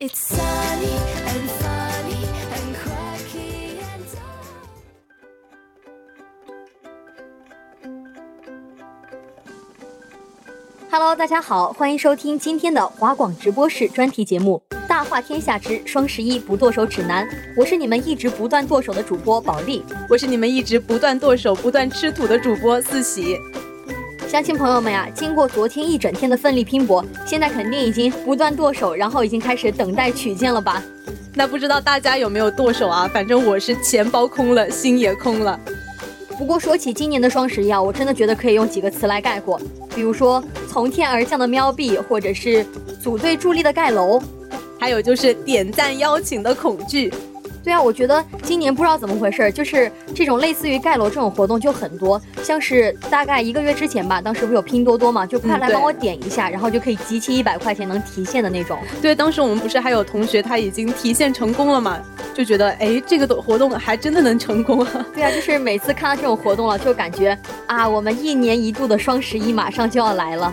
It's sunny Hello，大家好，欢迎收听今天的华广直播室专题节目《大话天下之双十一不剁手指南》。我是你们一直不断剁手的主播保利，我是你们一直不断剁手、不断吃土的主播四喜。乡亲朋友们呀，经过昨天一整天的奋力拼搏，现在肯定已经不断剁手，然后已经开始等待取件了吧？那不知道大家有没有剁手啊？反正我是钱包空了，心也空了。不过说起今年的双十一啊，我真的觉得可以用几个词来概括，比如说从天而降的喵币，或者是组队助力的盖楼，还有就是点赞邀请的恐惧。对啊，我觉得今年不知道怎么回事，就是这种类似于盖楼这种活动就很多，像是大概一个月之前吧，当时不是有拼多多嘛，就快来帮我点一下，然后就可以集齐一百块钱能提现的那种。对，当时我们不是还有同学他已经提现成功了嘛，就觉得哎，这个活动还真的能成功啊。对啊，就是每次看到这种活动了，就感觉啊，我们一年一度的双十一马上就要来了。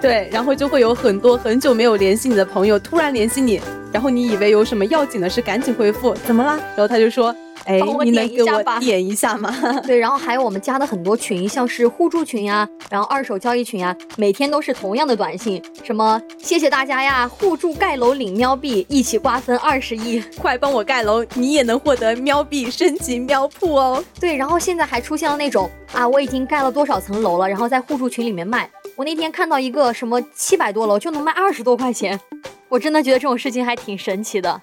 对，然后就会有很多很久没有联系你的朋友突然联系你，然后你以为有什么要紧的事，赶紧回复，怎么啦？然后他就说，哎，你能给我点一下吗？对，然后还有我们加的很多群，像是互助群呀，然后二手交易群呀，每天都是同样的短信，什么谢谢大家呀，互助盖楼领喵币，一起瓜分二十亿，快帮我盖楼，你也能获得喵币升级喵铺哦。对，然后现在还出现了那种啊，我已经盖了多少层楼了，然后在互助群里面卖。我那天看到一个什么七百多楼就能卖二十多块钱，我真的觉得这种事情还挺神奇的。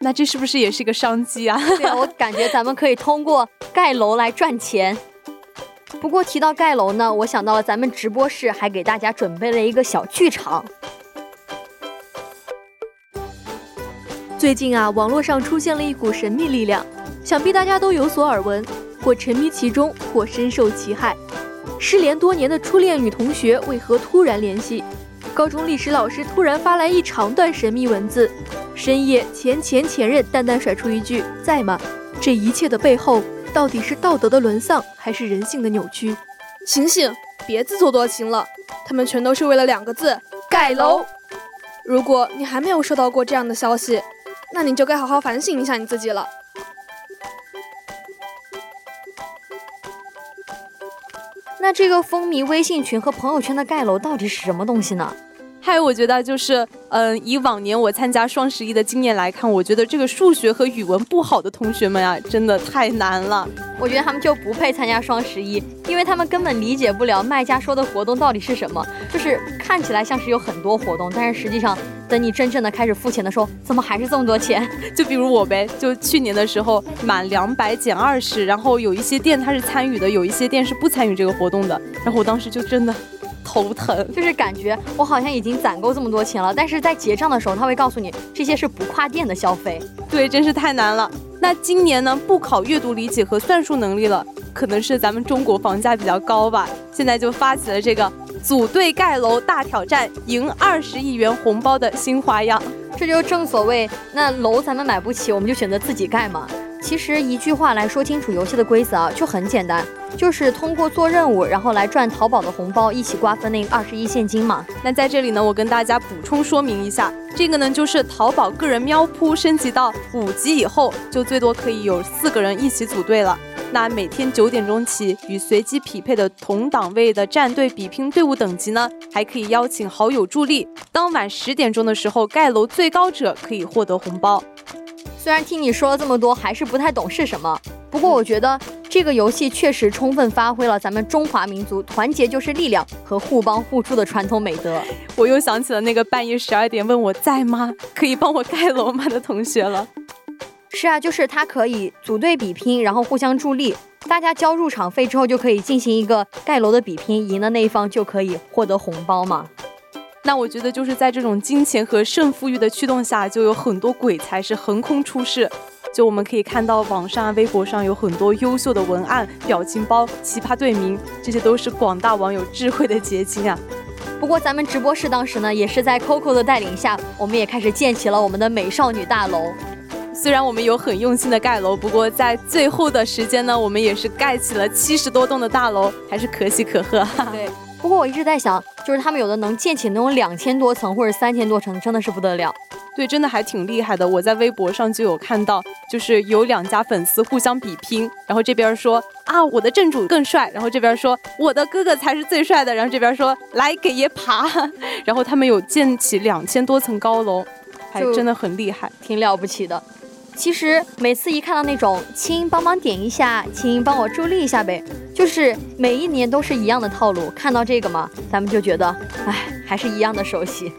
那这是不是也是一个商机啊？对啊，我感觉咱们可以通过盖楼来赚钱。不过提到盖楼呢，我想到了咱们直播室还给大家准备了一个小剧场。最近啊，网络上出现了一股神秘力量，想必大家都有所耳闻，或沉迷其中，或深受其害。失联多年的初恋女同学为何突然联系？高中历史老师突然发来一长段神秘文字。深夜，前前前任淡淡甩出一句：“在吗？”这一切的背后，到底是道德的沦丧，还是人性的扭曲？醒醒，别自作多情了，他们全都是为了两个字：盖楼。如果你还没有收到过这样的消息，那你就该好好反省一下你自己了。那这个风靡微信群和朋友圈的盖楼到底是什么东西呢？还有，我觉得就是，嗯，以往年我参加双十一的经验来看，我觉得这个数学和语文不好的同学们啊，真的太难了。我觉得他们就不配参加双十一，因为他们根本理解不了卖家说的活动到底是什么。就是看起来像是有很多活动，但是实际上，等你真正的开始付钱的时候，怎么还是这么多钱？就比如我呗，就去年的时候满两百减二十，然后有一些店它是参与的，有一些店是不参与这个活动的，然后我当时就真的。头疼，就是感觉我好像已经攒够这么多钱了，但是在结账的时候他会告诉你这些是不跨店的消费，对，真是太难了。那今年呢，不考阅读理解和算术能力了，可能是咱们中国房价比较高吧，现在就发起了这个组队盖楼大挑战，赢二十亿元红包的新花样。这就正所谓，那楼咱们买不起，我们就选择自己盖嘛。其实一句话来说清楚游戏的规则啊，就很简单，就是通过做任务，然后来赚淘宝的红包，一起瓜分那二十亿现金嘛。那在这里呢，我跟大家补充说明一下，这个呢就是淘宝个人喵扑升级到五级以后，就最多可以有四个人一起组队了。那每天九点钟起，与随机匹配的同档位的战队比拼队伍等级呢，还可以邀请好友助力。当晚十点钟的时候，盖楼最高者可以获得红包。虽然听你说了这么多，还是不太懂是什么。不过我觉得这个游戏确实充分发挥了咱们中华民族团结就是力量和互帮互助的传统美德。我又想起了那个半夜十二点问我在吗，可以帮我盖楼吗的同学了。是啊，就是他可以组队比拼，然后互相助力，大家交入场费之后就可以进行一个盖楼的比拼，赢的那一方就可以获得红包嘛。那我觉得就是在这种金钱和胜负欲的驱动下，就有很多鬼才是横空出世。就我们可以看到，网上、微博上有很多优秀的文案、表情包、奇葩队名，这些都是广大网友智慧的结晶啊。不过咱们直播室当时呢，也是在 Coco 的带领下，我们也开始建起了我们的美少女大楼。虽然我们有很用心的盖楼，不过在最后的时间呢，我们也是盖起了七十多栋的大楼，还是可喜可贺。对。不过我一直在想，就是他们有的能建起那种两千多层或者三千多层，真的是不得了。对，真的还挺厉害的。我在微博上就有看到，就是有两家粉丝互相比拼，然后这边说啊我的正主更帅，然后这边说我的哥哥才是最帅的，然后这边说来给爷爬，然后他们有建起两千多层高楼，还真的很厉害，挺了不起的。其实每次一看到那种亲帮忙点一下，亲帮我助力一下呗，就是每一年都是一样的套路。看到这个嘛，咱们就觉得哎，还是一样的熟悉。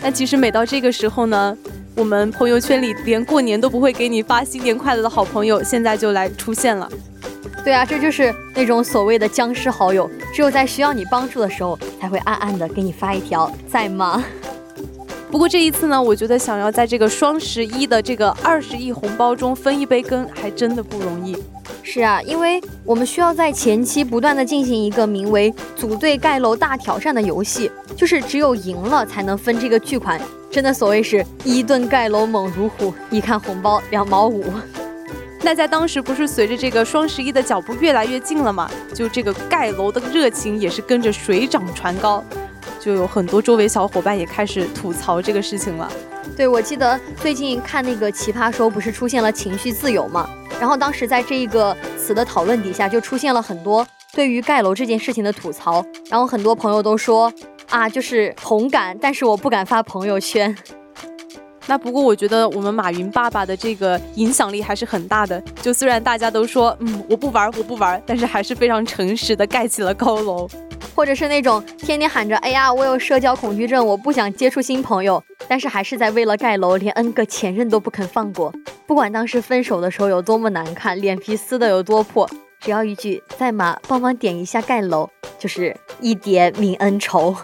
但其实每到这个时候呢，我们朋友圈里连过年都不会给你发新年快乐的好朋友，现在就来出现了。对啊，这就是那种所谓的僵尸好友，只有在需要你帮助的时候，才会暗暗的给你发一条在吗？不过这一次呢，我觉得想要在这个双十一的这个二十亿红包中分一杯羹，还真的不容易。是啊，因为我们需要在前期不断的进行一个名为“组队盖楼大挑战”的游戏，就是只有赢了才能分这个巨款。真的所谓是一顿盖楼猛如虎，一看红包两毛五。那在当时不是随着这个双十一的脚步越来越近了嘛，就这个盖楼的热情也是跟着水涨船高，就有很多周围小伙伴也开始吐槽这个事情了。对，我记得最近看那个奇葩说，不是出现了情绪自由嘛？然后当时在这一个词的讨论底下，就出现了很多对于盖楼这件事情的吐槽。然后很多朋友都说啊，就是同感，但是我不敢发朋友圈。那不过我觉得我们马云爸爸的这个影响力还是很大的。就虽然大家都说嗯我不玩我不玩，但是还是非常诚实的盖起了高楼。或者是那种天天喊着哎呀我有社交恐惧症，我不想接触新朋友，但是还是在为了盖楼连 N 个前任都不肯放过。不管当时分手的时候有多么难看，脸皮撕的有多破，只要一句在吗？帮忙点一下盖楼，就是一叠泯恩仇。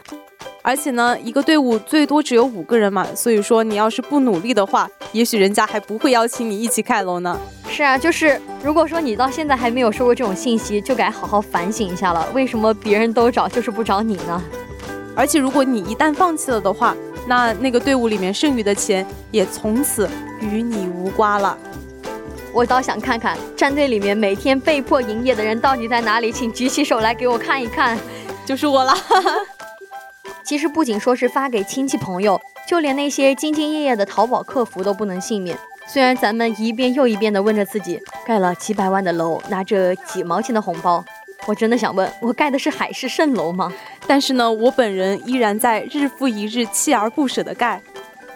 而且呢，一个队伍最多只有五个人嘛，所以说你要是不努力的话，也许人家还不会邀请你一起盖楼呢。是啊，就是如果说你到现在还没有收过这种信息，就该好好反省一下了。为什么别人都找，就是不找你呢？而且如果你一旦放弃了的话，那那个队伍里面剩余的钱也从此与你无关了。我倒想看看战队里面每天被迫营业的人到底在哪里，请举起手来给我看一看，就是我了。其实不仅说是发给亲戚朋友，就连那些兢兢业业的淘宝客服都不能幸免。虽然咱们一遍又一遍地问着自己，盖了几百万的楼，拿着几毛钱的红包。我真的想问，我盖的是海市蜃楼吗？但是呢，我本人依然在日复一日锲而不舍地盖，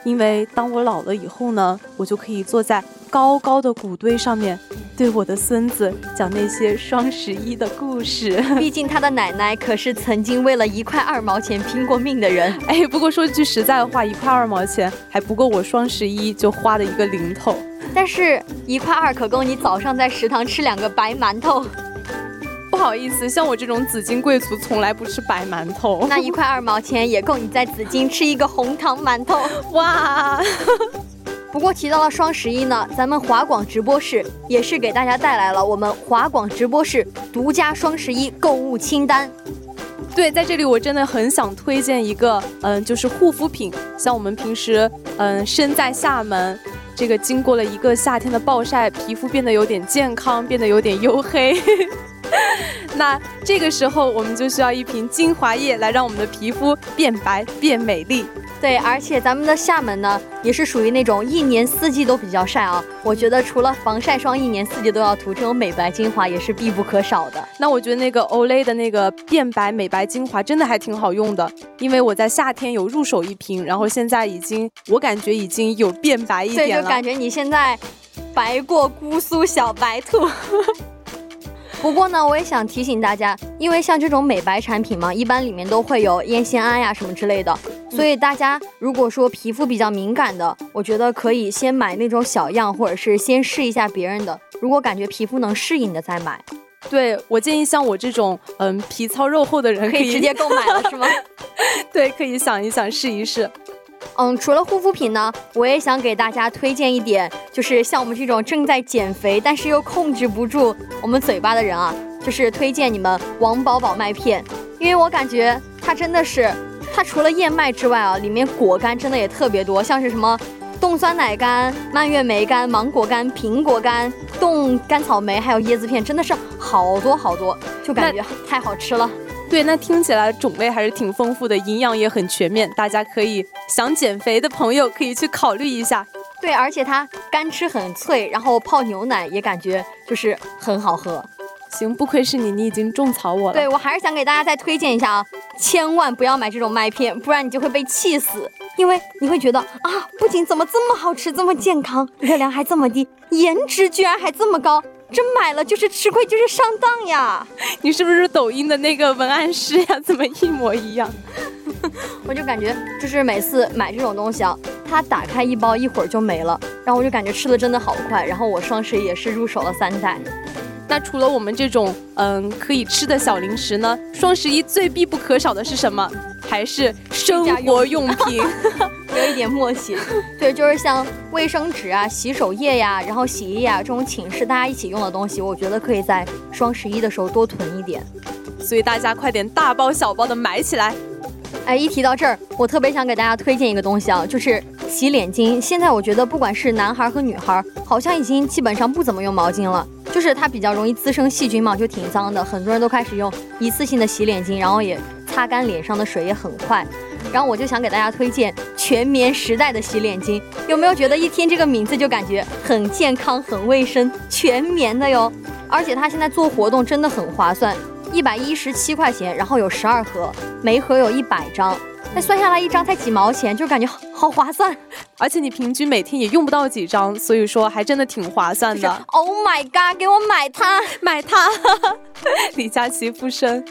因为当我老了以后呢，我就可以坐在高高的谷堆上面，对我的孙子讲那些双十一的故事。毕竟他的奶奶可是曾经为了一块二毛钱拼过命的人。哎，不过说句实在的话，一块二毛钱还不够我双十一就花的一个零头。但是，一块二可够你早上在食堂吃两个白馒头。不好意思，像我这种紫金贵族从来不吃白馒头。那一块二毛钱也够你在紫金吃一个红糖馒头。哇！不过提到了双十一呢，咱们华广直播室也是给大家带来了我们华广直播室独家双十一购物清单。对，在这里我真的很想推荐一个，嗯，就是护肤品。像我们平时，嗯，身在厦门。这个经过了一个夏天的暴晒，皮肤变得有点健康，变得有点黝黑。那这个时候，我们就需要一瓶精华液来让我们的皮肤变白变美丽。对，而且咱们的厦门呢，也是属于那种一年四季都比较晒啊。我觉得除了防晒霜一年四季都要涂，这种美白精华也是必不可少的。那我觉得那个 Olay 的那个变白美白精华真的还挺好用的，因为我在夏天有入手一瓶，然后现在已经我感觉已经有变白一点了。对，就感觉你现在白过姑苏小白兔。不过呢，我也想提醒大家，因为像这种美白产品嘛，一般里面都会有烟酰胺呀什么之类的，所以大家如果说皮肤比较敏感的，我觉得可以先买那种小样，或者是先试一下别人的，如果感觉皮肤能适应的再买。对我建议像我这种嗯皮糙肉厚的人可以直接购买了是吗？对，可以想一想试一试。嗯，除了护肤品呢，我也想给大家推荐一点，就是像我们这种正在减肥但是又控制不住我们嘴巴的人啊，就是推荐你们王饱饱麦片，因为我感觉它真的是，它除了燕麦之外啊，里面果干真的也特别多，像是什么冻酸奶干、蔓越莓干、芒果干、苹果干、冻干草莓，还有椰子片，真的是好多好多，就感觉太好吃了。对，那听起来种类还是挺丰富的，营养也很全面，大家可以想减肥的朋友可以去考虑一下。对，而且它干吃很脆，然后泡牛奶也感觉就是很好喝。行，不愧是你，你已经种草我了。对，我还是想给大家再推荐一下啊，千万不要买这种麦片，不然你就会被气死，因为你会觉得啊，不仅怎么这么好吃，这么健康，热量还这么低，颜值居然还这么高。这买了就是吃亏，就是上当呀！你是不是抖音的那个文案师呀？怎么一模一样？我就感觉就是每次买这种东西啊，它打开一包一会儿就没了，然后我就感觉吃的真的好快。然后我双十一也是入手了三袋。那除了我们这种嗯可以吃的小零食呢？双十一最必不可少的是什么？还是生活用品？有一点默契。对，就是像卫生纸啊、洗手液呀、然后洗衣啊这种寝室大家一起用的东西，我觉得可以在双十一的时候多囤一点。所以大家快点大包小包的买起来。哎，一提到这儿，我特别想给大家推荐一个东西啊，就是洗脸巾。现在我觉得不管是男孩和女孩，好像已经基本上不怎么用毛巾了。就是它比较容易滋生细菌嘛，就挺脏的。很多人都开始用一次性的洗脸巾，然后也擦干脸上的水也很快。然后我就想给大家推荐全棉时代的洗脸巾，有没有觉得一听这个名字就感觉很健康、很卫生？全棉的哟，而且它现在做活动真的很划算，一百一十七块钱，然后有十二盒，每盒有一百张。那算下来一张才几毛钱，就感觉好划算，而且你平均每天也用不到几张，所以说还真的挺划算的。Oh my god，给我买它，买它！李佳琦附身。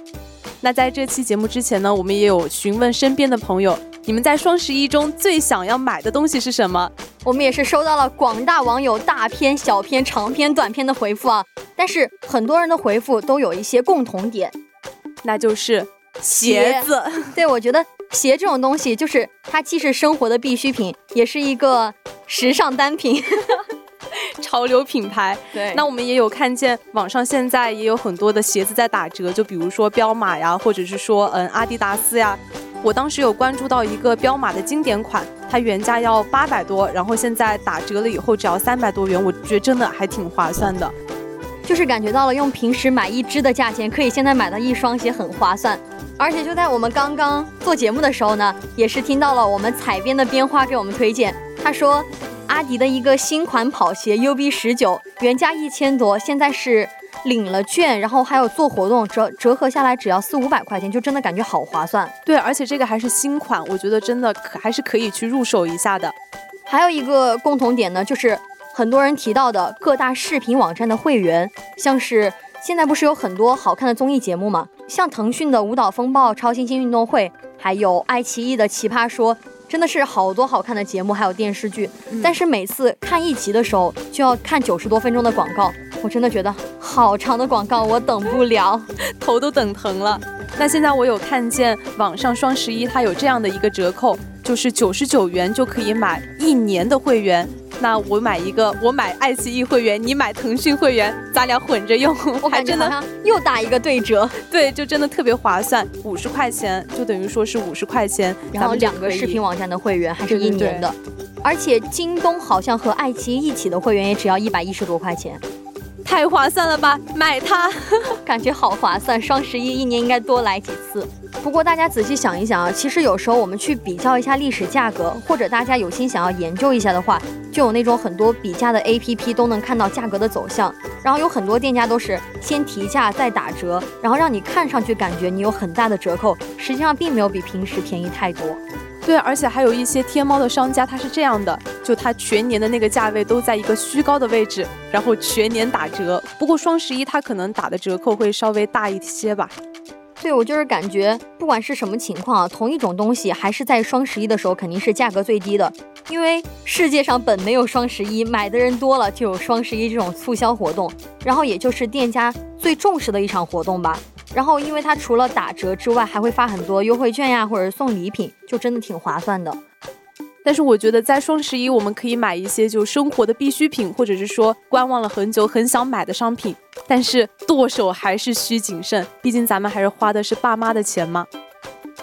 那在这期节目之前呢，我们也有询问身边的朋友，你们在双十一中最想要买的东西是什么？我们也是收到了广大网友大篇、小篇、长篇、短篇的回复啊，但是很多人的回复都有一些共同点，那就是鞋子。对，我觉得。鞋这种东西，就是它既是生活的必需品，也是一个时尚单品，潮流品牌。对，那我们也有看见网上现在也有很多的鞋子在打折，就比如说彪马呀，或者是说嗯阿迪达斯呀。我当时有关注到一个彪马的经典款，它原价要八百多，然后现在打折了以后只要三百多元，我觉得真的还挺划算的。就是感觉到了用平时买一只的价钱，可以现在买到一双鞋，很划算。而且就在我们刚刚做节目的时候呢，也是听到了我们采编的编花给我们推荐。他说，阿迪的一个新款跑鞋 UB 十九，原价一千多，现在是领了券，然后还有做活动，折折合下来只要四五百块钱，就真的感觉好划算。对，而且这个还是新款，我觉得真的可还是可以去入手一下的。还有一个共同点呢，就是很多人提到的各大视频网站的会员，像是。现在不是有很多好看的综艺节目吗？像腾讯的《舞蹈风暴》《超新星运动会》，还有爱奇艺的《奇葩说》，真的是好多好看的节目，还有电视剧。但是每次看一集的时候，就要看九十多分钟的广告，我真的觉得好长的广告，我等不了，头都等疼了。那现在我有看见网上双十一它有这样的一个折扣，就是九十九元就可以买一年的会员。那我买一个，我买爱奇艺会员，你买腾讯会员，咱俩混着用，我还真的又打一个对折，对，就真的特别划算，五十块钱就等于说是五十块钱，然后两个视频网站的会员还是一年的，而且京东好像和爱奇艺一起的会员也只要一百一十多块钱。太划算了吧，买它！感觉好划算，双十一一年应该多来几次。不过大家仔细想一想啊，其实有时候我们去比较一下历史价格，或者大家有心想要研究一下的话，就有那种很多比价的 APP 都能看到价格的走向。然后有很多店家都是先提价再打折，然后让你看上去感觉你有很大的折扣，实际上并没有比平时便宜太多。对，而且还有一些天猫的商家，他是这样的，就他全年的那个价位都在一个虚高的位置，然后全年打折。不过双十一他可能打的折扣会稍微大一些吧。对我就是感觉，不管是什么情况啊，同一种东西还是在双十一的时候肯定是价格最低的，因为世界上本没有双十一，买的人多了就有双十一这种促销活动，然后也就是店家最重视的一场活动吧。然后因为它除了打折之外，还会发很多优惠券呀，或者送礼品，就真的挺划算的。但是我觉得在双十一我们可以买一些就生活的必需品，或者是说观望了很久很想买的商品。但是剁手还是需谨慎，毕竟咱们还是花的是爸妈的钱嘛。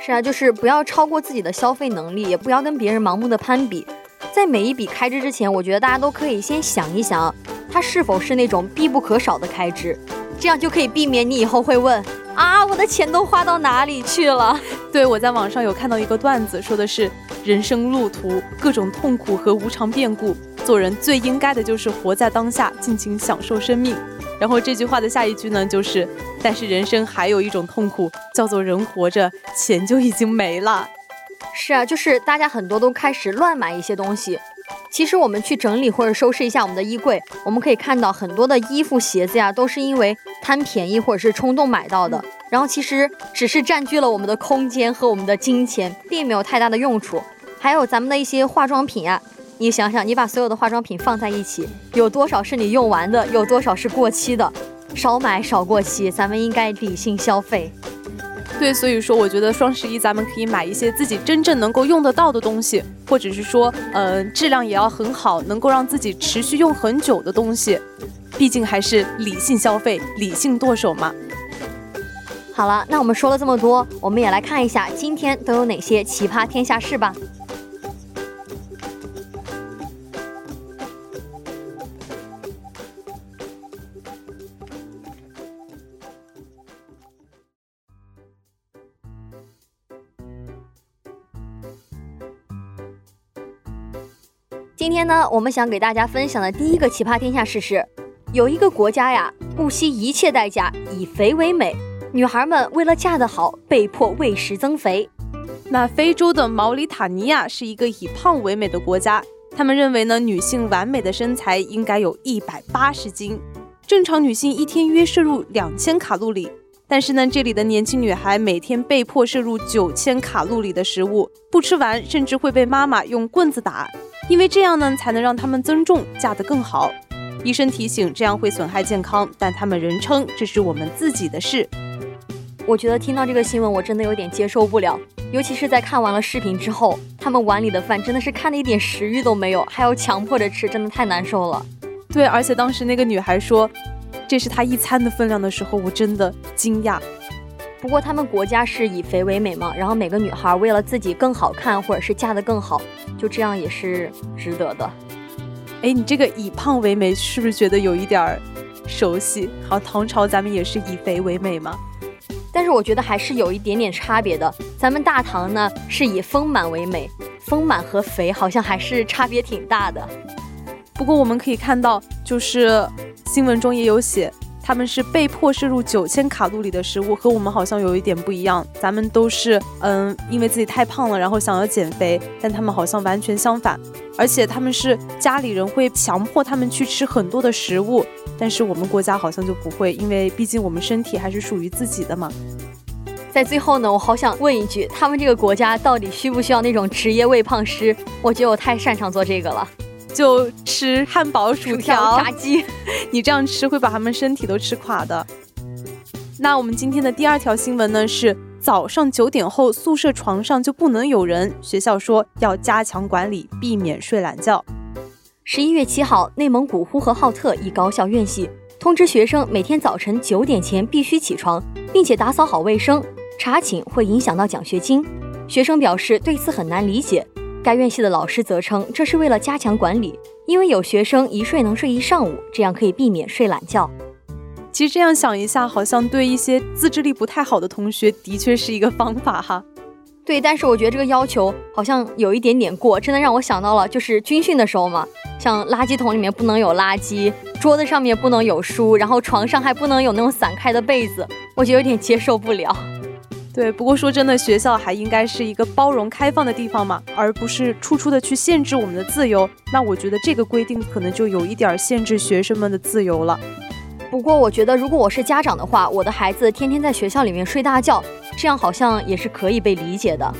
是啊，就是不要超过自己的消费能力，也不要跟别人盲目的攀比。在每一笔开支之前，我觉得大家都可以先想一想，它是否是那种必不可少的开支，这样就可以避免你以后会问。啊！我的钱都花到哪里去了？对我在网上有看到一个段子，说的是人生路途各种痛苦和无常变故，做人最应该的就是活在当下，尽情享受生命。然后这句话的下一句呢，就是但是人生还有一种痛苦，叫做人活着钱就已经没了。是啊，就是大家很多都开始乱买一些东西。其实我们去整理或者收拾一下我们的衣柜，我们可以看到很多的衣服、鞋子呀，都是因为贪便宜或者是冲动买到的。然后其实只是占据了我们的空间和我们的金钱，并没有太大的用处。还有咱们的一些化妆品啊，你想想，你把所有的化妆品放在一起，有多少是你用完的，有多少是过期的？少买少过期，咱们应该理性消费。对，所以说我觉得双十一咱们可以买一些自己真正能够用得到的东西，或者是说，嗯，质量也要很好，能够让自己持续用很久的东西。毕竟还是理性消费，理性剁手嘛。好了，那我们说了这么多，我们也来看一下今天都有哪些奇葩天下事吧。今天呢，我们想给大家分享的第一个奇葩天下事是，有一个国家呀，不惜一切代价以肥为美，女孩们为了嫁得好，被迫喂食增肥。那非洲的毛里塔尼亚是一个以胖为美的国家，他们认为呢，女性完美的身材应该有一百八十斤，正常女性一天约摄入两千卡路里，但是呢，这里的年轻女孩每天被迫摄入九千卡路里的食物，不吃完甚至会被妈妈用棍子打。因为这样呢，才能让他们增重，嫁得更好。医生提醒，这样会损害健康，但他们仍称这是我们自己的事。我觉得听到这个新闻，我真的有点接受不了，尤其是在看完了视频之后，他们碗里的饭真的是看的一点食欲都没有，还要强迫着吃，真的太难受了。对，而且当时那个女孩说，这是她一餐的分量的时候，我真的惊讶。不过他们国家是以肥为美嘛，然后每个女孩为了自己更好看，或者是嫁得更好，就这样也是值得的。哎，你这个以胖为美，是不是觉得有一点儿熟悉？好，唐朝咱们也是以肥为美吗？但是我觉得还是有一点点差别的。咱们大唐呢是以丰满为美，丰满和肥好像还是差别挺大的。不过我们可以看到，就是新闻中也有写。他们是被迫摄入九千卡路里的食物，和我们好像有一点不一样。咱们都是嗯，因为自己太胖了，然后想要减肥，但他们好像完全相反。而且他们是家里人会强迫他们去吃很多的食物，但是我们国家好像就不会，因为毕竟我们身体还是属于自己的嘛。在最后呢，我好想问一句，他们这个国家到底需不需要那种职业喂胖师？我觉得我太擅长做这个了。就吃汉堡、薯条、炸鸡，你这样吃会把他们身体都吃垮的。那我们今天的第二条新闻呢是：早上九点后宿舍床上就不能有人，学校说要加强管理，避免睡懒觉。十一月七号，内蒙古呼和浩特一高校院系通知学生，每天早晨九点前必须起床，并且打扫好卫生，查寝会影响到奖学金。学生表示对此很难理解。该院系的老师则称，这是为了加强管理，因为有学生一睡能睡一上午，这样可以避免睡懒觉。其实这样想一下，好像对一些自制力不太好的同学，的确是一个方法哈。对，但是我觉得这个要求好像有一点点过，真的让我想到了就是军训的时候嘛，像垃圾桶里面不能有垃圾，桌子上面不能有书，然后床上还不能有那种散开的被子，我就有点接受不了。对，不过说真的，学校还应该是一个包容开放的地方嘛，而不是处处的去限制我们的自由。那我觉得这个规定可能就有一点限制学生们的自由了。不过我觉得，如果我是家长的话，我的孩子天天在学校里面睡大觉，这样好像也是可以被理解的。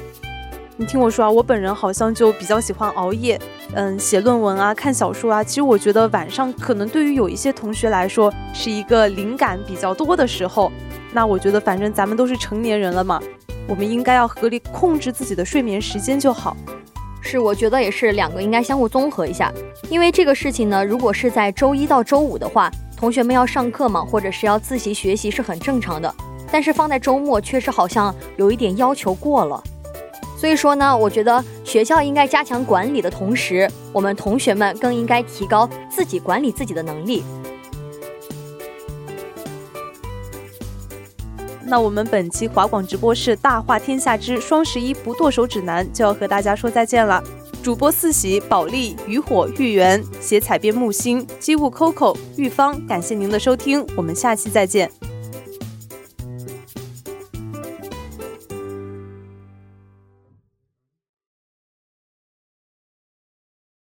你听我说啊，我本人好像就比较喜欢熬夜，嗯，写论文啊，看小说啊。其实我觉得晚上可能对于有一些同学来说是一个灵感比较多的时候。那我觉得，反正咱们都是成年人了嘛，我们应该要合理控制自己的睡眠时间就好。是，我觉得也是两个应该相互综合一下，因为这个事情呢，如果是在周一到周五的话。同学们要上课嘛，或者是要自习学习是很正常的，但是放在周末确实好像有一点要求过了。所以说呢，我觉得学校应该加强管理的同时，我们同学们更应该提高自己管理自己的能力。那我们本期华广直播室《大话天下之双十一不剁手指南》就要和大家说再见了。主播四喜、保利、渔火、玉圆、写彩边木星、机务 Coco、玉芳，感谢您的收听，我们下期再见。